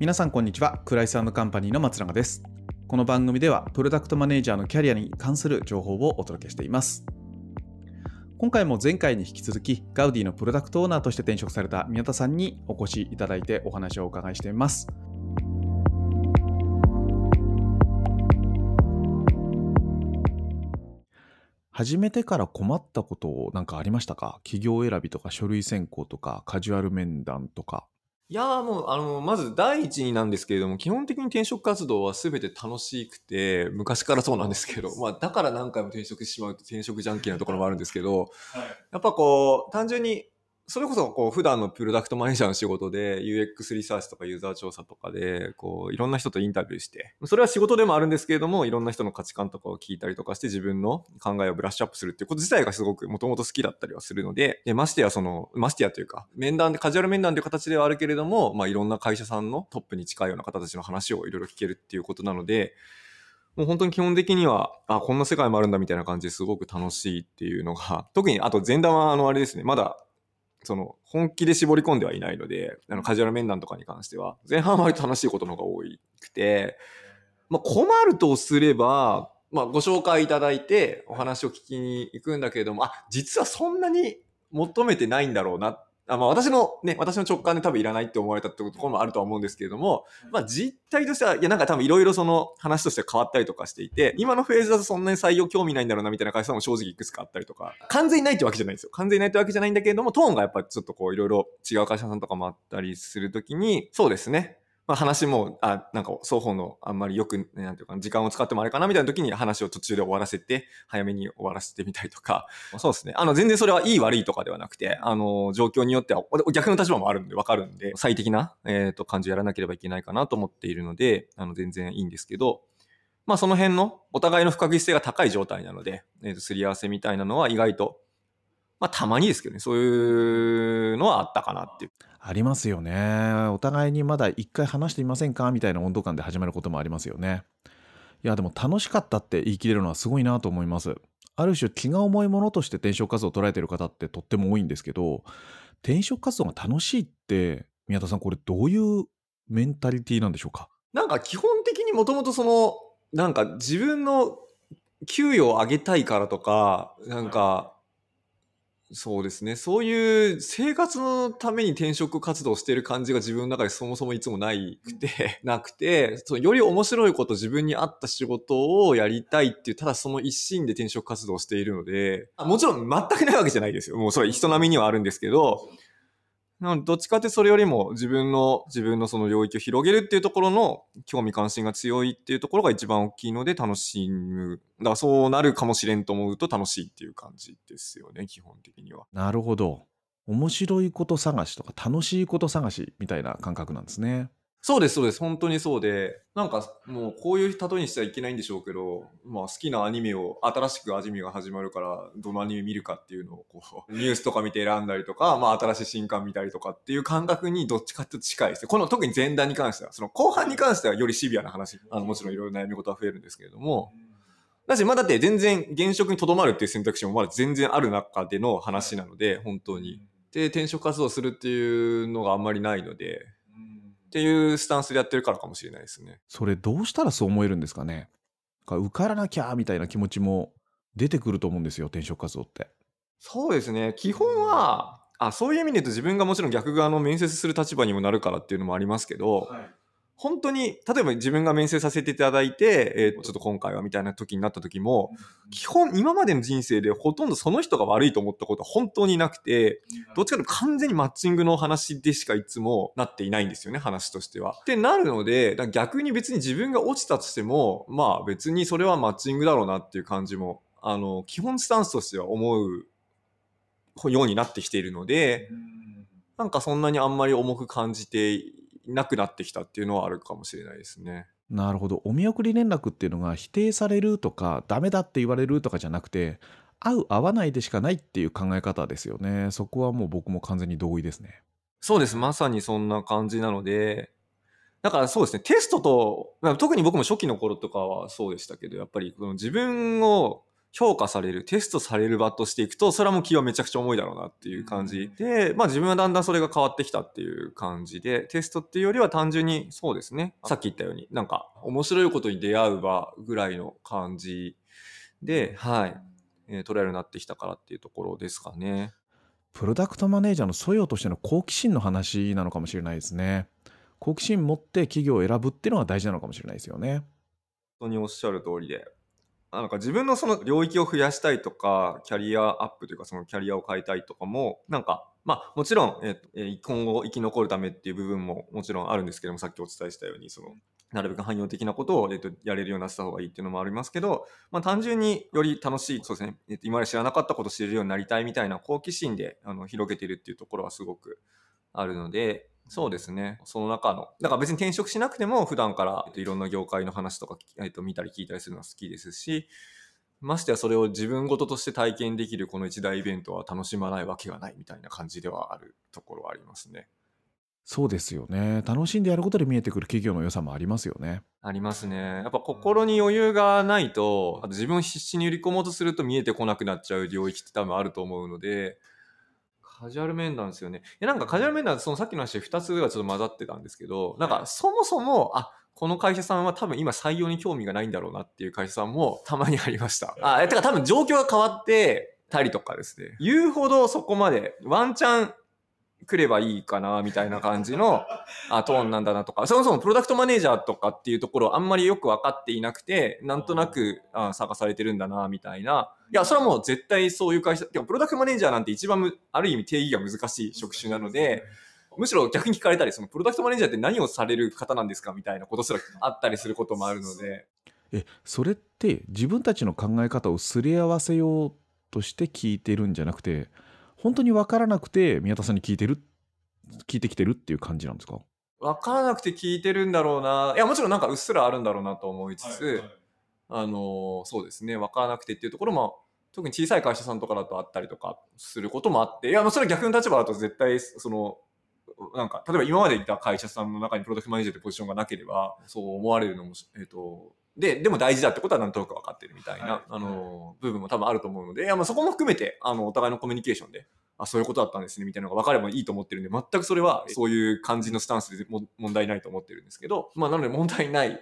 皆さんこんにちは。クライスカンパニーの松永です。この番組ではプロダクトマネージャーのキャリアに関する情報をお届けしています。今回も前回に引き続きガウディのプロダクトオーナーとして転職された宮田さんにお越しいただいてお話をお伺いしています。始めてから困ったことなんかありましたか？企業選びとか書類選考とかカジュアル面談とか。いやーもう、あの、まず第一になんですけれども、基本的に転職活動は全て楽しくて、昔からそうなんですけど、まあ、だから何回も転職してしまうと転職ジャンキーなところもあるんですけど、やっぱこう、単純にそれこそこう普段のプロダクトマネージャーの仕事で UX リサーチとかユーザー調査とかでこういろんな人とインタビューしてそれは仕事でもあるんですけれどもいろんな人の価値観とかを聞いたりとかして自分の考えをブラッシュアップするっていうこと自体がすごくもともと好きだったりはするのででましてやそのましてやというか面談でカジュアル面談という形ではあるけれども、まあ、いろんな会社さんのトップに近いような方たちの話をいろいろ聞けるっていうことなのでもう本当に基本的には、あ、こんな世界もあるんだみたいな感じですごく楽しいっていうのが、特にあと前段はあのあれですね、まだその、本気で絞り込んではいないので、あの、カジュアル面談とかに関しては、前半は割と楽しいことの方が多くて、まあ、困るとすれば、まあ、ご紹介いただいて、お話を聞きに行くんだけれども、あ、実はそんなに求めてないんだろうなっあまあ、私のね、私の直感で多分いらないって思われたってところもあるとは思うんですけれども、まあ実態としては、いやなんか多分いろいろその話として変わったりとかしていて、今のフェーズだとそんなに採用興味ないんだろうなみたいな会社も正直いくつかあったりとか、完全にないってわけじゃないんですよ。完全にないってわけじゃないんだけれども、トーンがやっぱちょっとこういろいろ違う会社さんとかもあったりするときに、そうですね。まあ、話も、あ、なんか双方のあんまりよく、なんていうか時間を使ってもあれかなみたいな時に話を途中で終わらせて、早めに終わらせてみたりとか、そうですね。あの、全然それはいい悪いとかではなくて、あの、状況によっては、逆の立場もあるんでわかるんで、最適な、えっ、ー、と、感じをやらなければいけないかなと思っているので、あの、全然いいんですけど、まあ、その辺のお互いの不確実性が高い状態なので、えっ、ー、と、すり合わせみたいなのは意外と、まあ、たまにですけどね、そういうのはあったかなっていう。ありますよね。お互いにまだ一回話してみませんかみたいな温度感で始まることもありますよね。いや、でも楽しかったって言い切れるのはすごいなと思います。ある種気が重いものとして転職活動を捉えてる方ってとっても多いんですけど、転職活動が楽しいって、宮田さんこれどういうメンタリティなんでしょうか？なんか基本的にもともとその、なんか自分の給与を上げたいからとか、なんかそうですね。そういう生活のために転職活動してる感じが自分の中でそもそもいつもないくて、なくて、そのより面白いこと自分に合った仕事をやりたいっていう、ただその一心で転職活動をしているので、もちろん全くないわけじゃないですよ。もうそれ人並みにはあるんですけど、なので、どっちかってそれよりも自分の、自分のその領域を広げるっていうところの興味関心が強いっていうところが一番大きいので楽しむ。だからそうなるかもしれんと思うと楽しいっていう感じですよね、基本的には。なるほど。面白いこと探しとか楽しいこと探しみたいな感覚なんですね。そうです、そうです。本当にそうで、なんかもうこういう例えにしてはいけないんでしょうけど、まあ好きなアニメを、新しくアニメが始まるから、どのアニメ見るかっていうのをこう、ニュースとか見て選んだりとか、まあ新しい新刊見たりとかっていう感覚にどっちかって近いですこの特に前段に関しては、その後半に関してはよりシビアな話、あのもちろんいろいろ悩み事は増えるんですけれども、だし、まあだって全然現職にとどまるっていう選択肢もまだ全然ある中での話なので、本当に。で、転職活動するっていうのがあんまりないので、っていうスタンスでやってるからかもしれないですね。それどうしたらそう思えるんですかね受からなきゃみたいな気持ちも出てくると思うんですよ、転職活動って。そうですね。基本は、あ、そういう意味で言うと自分がもちろん逆側の面接する立場にもなるからっていうのもありますけど、はい、本当に、例えば自分が面接させていただいて、えー、ちょっと今回はみたいな時になった時も、基本今までの人生でほとんどその人が悪いと思ったことは本当になくて、どっちかというと完全にマッチングの話でしかいつもなっていないんですよね、話としては。ってなるので、逆に別に自分が落ちたとしても、まあ別にそれはマッチングだろうなっていう感じも、あの、基本スタンスとしては思うようになってきているので、なんかそんなにあんまり重く感じてなくなってきたっていうのはあるかもしれないですね。なるほど。お見送り連絡っていうのが否定されるとか、ダメだって言われるとかじゃなくて、合う合わないでしかないっていう考え方ですよね。そこはもう僕も完全に同意ですね。そうです。まさにそんな感じなので、だからそうですね、テストと、特に僕も初期の頃とかはそうでしたけど、やっぱりこの自分を評価される、テストされる場としていくと、それはもう気はめちゃくちゃ重いだろうなっていう感じで、まあ自分はだんだんそれが変わってきたっていう感じで、テストっていうよりは単純にそうですね、さっき言ったように、なんか面白いことに出会う場ぐらいの感じで、はい、えー、捉えるようになってきたからっていうところですかね。プロダクトマネージャーの素養としての好奇心の話なのかもしれないですね。好奇心持って企業を選ぶっていうのが大事なのかもしれないですよね。本当におっしゃる通りで、なんか自分のその領域を増やしたいとか、キャリアアップというかそのキャリアを変えたいとかも、なんか、まあもちろん、えー、今後生き残るためっていう部分ももちろんあるんですけども、さっきお伝えしたように、その、なるべく汎用的なことを、えー、とやれるようになった方がいいっていうのもありますけど、まあ単純により楽しい、そうですね、えー、と今まで知らなかったことを知れるようになりたいみたいな好奇心であの広げてるっていうところはすごくあるので、そうですね。その中の。だから別に転職しなくても普段から、えっと、いろんな業界の話とか、えっと、見たり聞いたりするのは好きですし、ましてやそれを自分事として体験できるこの一大イベントは楽しまないわけがないみたいな感じではあるところはありますね。そうですよね。楽しんでやることで見えてくる企業の良さもありますよね。ありますね。やっぱ心に余裕がないと、あと自分を必死に売り込もうとすると見えてこなくなっちゃう領域って多分あると思うので、カジュアル面談ですよね。いやなんかカジュアル面談そのさっきの話2つがちょっと混ざってたんですけど、なんかそもそも、あ、この会社さんは多分今採用に興味がないんだろうなっていう会社さんもたまにありました。あ、てか多分状況が変わってたりとかですね。言うほどそこまでワンチャン来ればいいかなみたいな感じの あトーンなんだなとか。そもそもプロダクトマネージャーとかっていうところあんまりよく分かっていなくてなんとなくあ探されてるんだなみたいな。いやそれはもう絶対そういう会社プロダクトマネージャーなんて一番ある意味定義が難しい職種なので。むしろ逆に聞かれたりそのプロダクトマネージャーって何をされる方なんですかみたいなことすらあったりすることもあるので。えそれって自分たちの考え方をすり合わせようとして聞いてるんじゃなくて本当に分からなくて宮田さんに聞いてる聞いてきてるっていう感じなんですか？分からなくて聞いてるんだろうな。いやもちろんなんかうっすらあるんだろうなと思いつつ、はいはい、あのそうですね。分からなくてっていうところも特に小さい会社さんとかだとあったりとかすることもあっていやそれは逆の立場だと絶対そのなんか例えば今までいた会社さんの中にプロダクトマネージャーってポジションがなければそう思われるのも、えーとで、でも大事だってことはなんとなく分かってるみたいな、はい、あの、部分も多分あると思うので、いや、まあそこも含めて、あの、お互いのコミュニケーションで、あ、そういうことだったんですね、みたいなのが分かればいいと思ってるんで、全くそれは、そういう感じのスタンスでも問題ないと思ってるんですけど、まあ、なので問題ない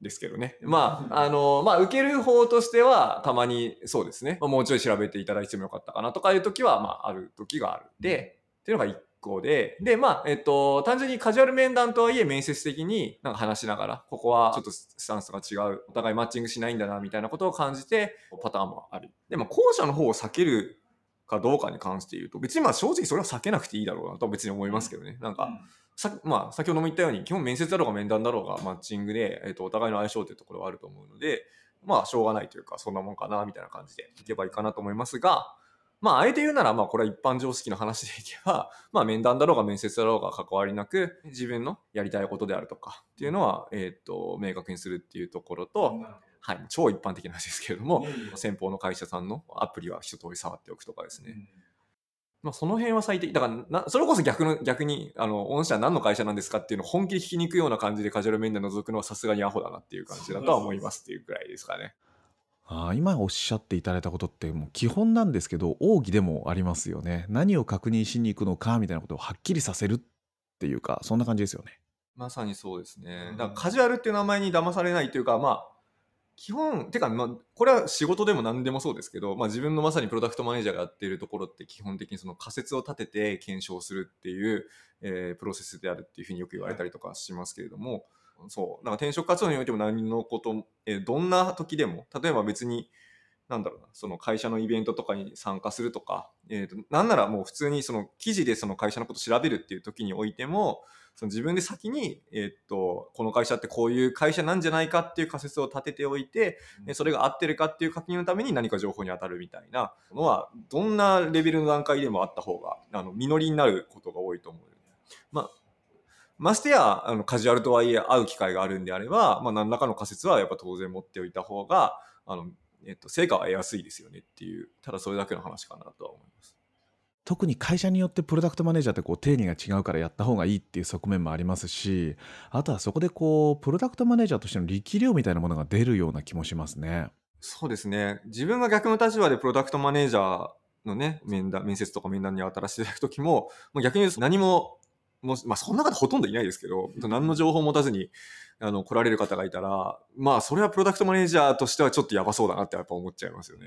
ですけどね。まあ、あの、まあ、受ける方としては、たまに、そうですね、まあ、もうちょい調べていただいてもよかったかなとかいう時は、まあ、ある時がある。で、っていうのが一個で、で、まあ、えっと、単純にカジュアル面談とはいえ面接的になんか話しながら、ここはちょっとスタンスが違う、お互いマッチングしないんだな、みたいなことを感じて、パターンもある。でも、後者の方を避けるかどうかに関して言うと、別にまあ正直それは避けなくていいだろうなと別に思いますけどね。なんか、さまあ、先ほども言ったように、基本面接だろうが面談だろうがマッチングで、えっと、お互いの相性というところはあると思うので、まあ、しょうがないというか、そんなもんかな、みたいな感じでいけばいいかなと思いますが、まあ、あえて言うなら、まあ、これは一般常識の話でいけば、まあ、面談だろうが面接だろうが関わりなく、自分のやりたいことであるとかっていうのは、えっ、と、明確にするっていうところと、はい、超一般的な話ですけれども、先方の会社さんのアプリは一通り触っておくとかですね。まあ、その辺は最適。だからな、それこそ逆の、逆に、あの、御社何の会社なんですかっていうのを本気で聞きに行くような感じでカジュアル面で覗くのはさすがにアホだなっていう感じだとは思いますっていうくらいですかね。あ今おっしゃっていただいたことってもう基本なんですけど奥義でもありますよね。何を確認しに行くのかみたいなことをはっきりさせるっていうかそんな感じですよね。まさにそうですね。だからカジュアルっていう名前に騙されないというかまあ基本てか、まあ、これは仕事でも何でもそうですけど、まあ、自分のまさにプロダクトマネージャーがやっているところって基本的にその仮説を立てて検証するっていう、えー、プロセスであるっていうふうによく言われたりとかしますけれども、はいそう。なんか転職活動においても何のこと、えー、どんな時でも、例えば別に、なんだろうな、その会社のイベントとかに参加するとか、えーと、なんならもう普通にその記事でその会社のことを調べるっていう時においても、その自分で先に、えー、っと、この会社ってこういう会社なんじゃないかっていう仮説を立てておいて、うん、それが合ってるかっていう確認のために何か情報に当たるみたいなのは、どんなレベルの段階でもあった方が、あの、実りになることが多いと思う。まあ、ましてや、あの、カジュアルとはいえ会う機会があるんであれば、まあ、何らかの仮説はやっぱ当然持っておいた方が、あの、えっと、成果は得やすいですよねっていう、ただそれだけの話かなとは思います。特に会社によってプロダクトマネージャーってこう定義が違うからやった方がいいっていう側面もありますし、あとはそこでこう、プロダクトマネージャーとしての力量みたいなものが出るような気もしますね。そうですね。自分が逆の立場でプロダクトマネージャーのね、面談、面接とか面談に当たらせていただくときも、もう逆に言うと何も、もうまあ、そんな方ほとんどいないですけど、何の情報を持たずに、あの、来られる方がいたら、まあ、それはプロダクトマネージャーとしてはちょっとやばそうだなってやっぱ思っちゃいますよね。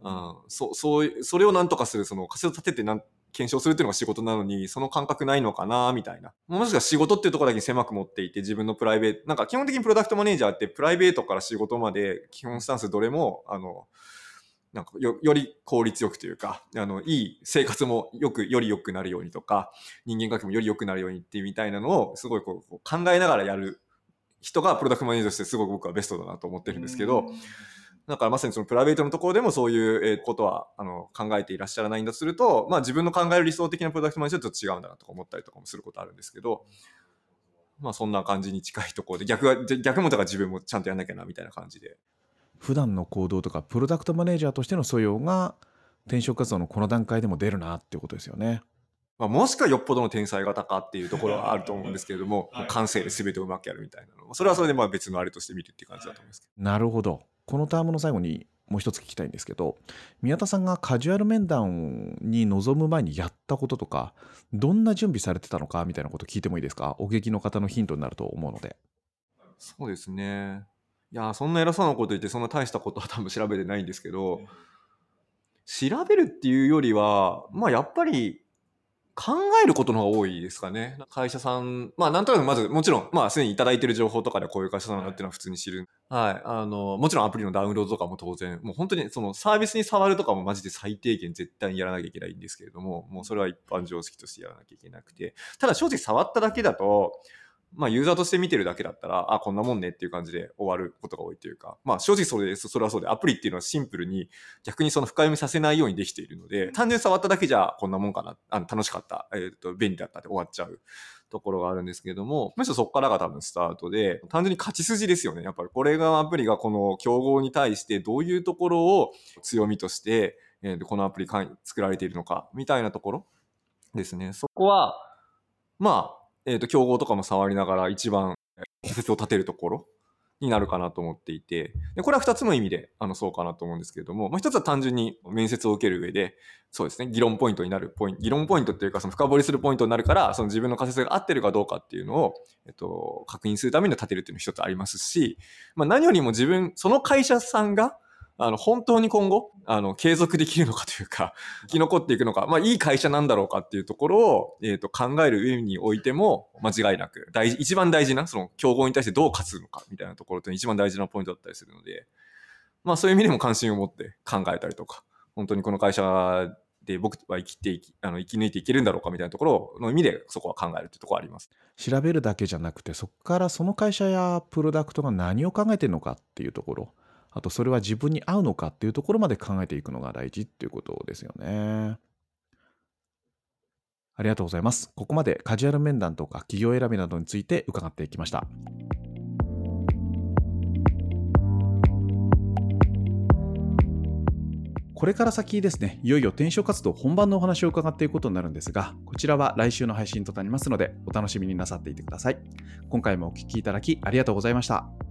うん、そう、そう、それをなんとかする、その仮説を立ててなん検証するっていうのが仕事なのに、その感覚ないのかな、みたいな。もしくは仕事っていうところだけに狭く持っていて、自分のプライベート、なんか基本的にプロダクトマネージャーってプライベートから仕事まで基本スタンスどれも、あの、なんかよより効率よくというか、あの、いい生活もよく、より良くなるようにとか、人間関係もより良くなるようにっていうみたいなのを、すごいこう考えながらやる人がプロダクトマネージャーとしてすごく僕はベストだなと思ってるんですけど、だからまさにそのプライベートのところでもそういうことはあの考えていらっしゃらないんだとすると、まあ自分の考える理想的なプロダクトマネージャーと違うんだなとか思ったりとかもすることあるんですけど、まあそんな感じに近いところで、逆が、逆もだから自分もちゃんとやんなきゃなみたいな感じで。普段の行動とかプロダクトマネージャーとしての素養が転職活動のこの段階でも出るなっていうことですよね。まあ、もしくはよっぽどの天才型かっていうところはあると思うんですけれども、はい、感性で全てをうまくやるみたいなのそれはそれでまあ別のあれとして見るっていう感じだと思います、はい、なるほど。このタームの最後にもう一つ聞きたいんですけど宮田さんがカジュアル面談に臨む前にやったこととかどんな準備されてたのかみたいなこと聞いてもいいですか？お劇の方のヒントになると思うので。そうですね。いやそんな偉そうなこと言ってそんな大したことは多分調べてないんですけど調べるっていうよりはまあやっぱり考えることの方が多いですかね。会社さん、まあなんとなくまず、もちろん、まあすでにいただいてる情報とかでこういう会社さんだっていうのは普通に知る。はい。あの、もちろんアプリのダウンロードとかも当然、もう本当にそのサービスに触るとかもマジで最低限絶対にやらなきゃいけないんですけれども、もうそれは一般常識としてやらなきゃいけなくて。ただ正直触っただけだと、まあ、ユーザーとして見てるだけだったら、あ、こんなもんねっていう感じで終わることが多いというか、まあ、正直それです。それはそうで、アプリっていうのはシンプルに逆にその深読みさせないようにできているので、単純に触っただけじゃこんなもんかな、あの楽しかった、えっ、ー、と、便利だったって終わっちゃう。ところがあるんですけれども、むしろそこからが多分スタートで、単純に勝ち筋ですよね。やっぱりこれがアプリがこの競合に対してどういうところを強みとして、えー、このアプリ作られているのか、みたいなところですね。そこは、まあ、えっ、ー、と、競合とかも触りながら一番仮説を立てるところになるかなと思っていて、でこれは2つの意味であのそうかなと思うんですけれども、まあ、1つは単純に面接を受ける上で、そうですね、議論ポイントになるポイント、議論ポイントっていうか、その深掘りするポイントになるから、その自分の仮説が合ってるかどうかっていうのを、えっと、確認するために立てるっていうのが1つありますし、まあ、何よりも自分、その会社さんが、あの、本当に今後、あの、継続できるのかというか、生き残っていくのか、まあ、いい会社なんだろうかっていうところを、えっ、ー、と、考える上においても、間違いなく、大事、一番大事な、その、競合に対してどう勝つのか、みたいなところって一番大事なポイントだったりするので、まあ、そういう意味でも関心を持って考えたりとか、本当にこの会社で僕は生きてあの生き抜いていけるんだろうかみたいなところの意味でそこは考えるってところあります。調べるだけじゃなくてそこからその会社やプロダクトが何を考えてるのかっていうところあとそれは自分に合うのかっていうところまで考えていくのが大事っていうことですよね。ありがとうございます。ここまでカジュアル面談とか企業選びなどについて伺っていきました。これから先ですね、いよいよ転職活動本番のお話を伺っていくことになるんですが、こちらは来週の配信となりますので、お楽しみになさっていてください。今回もお聴きいただきありがとうございました。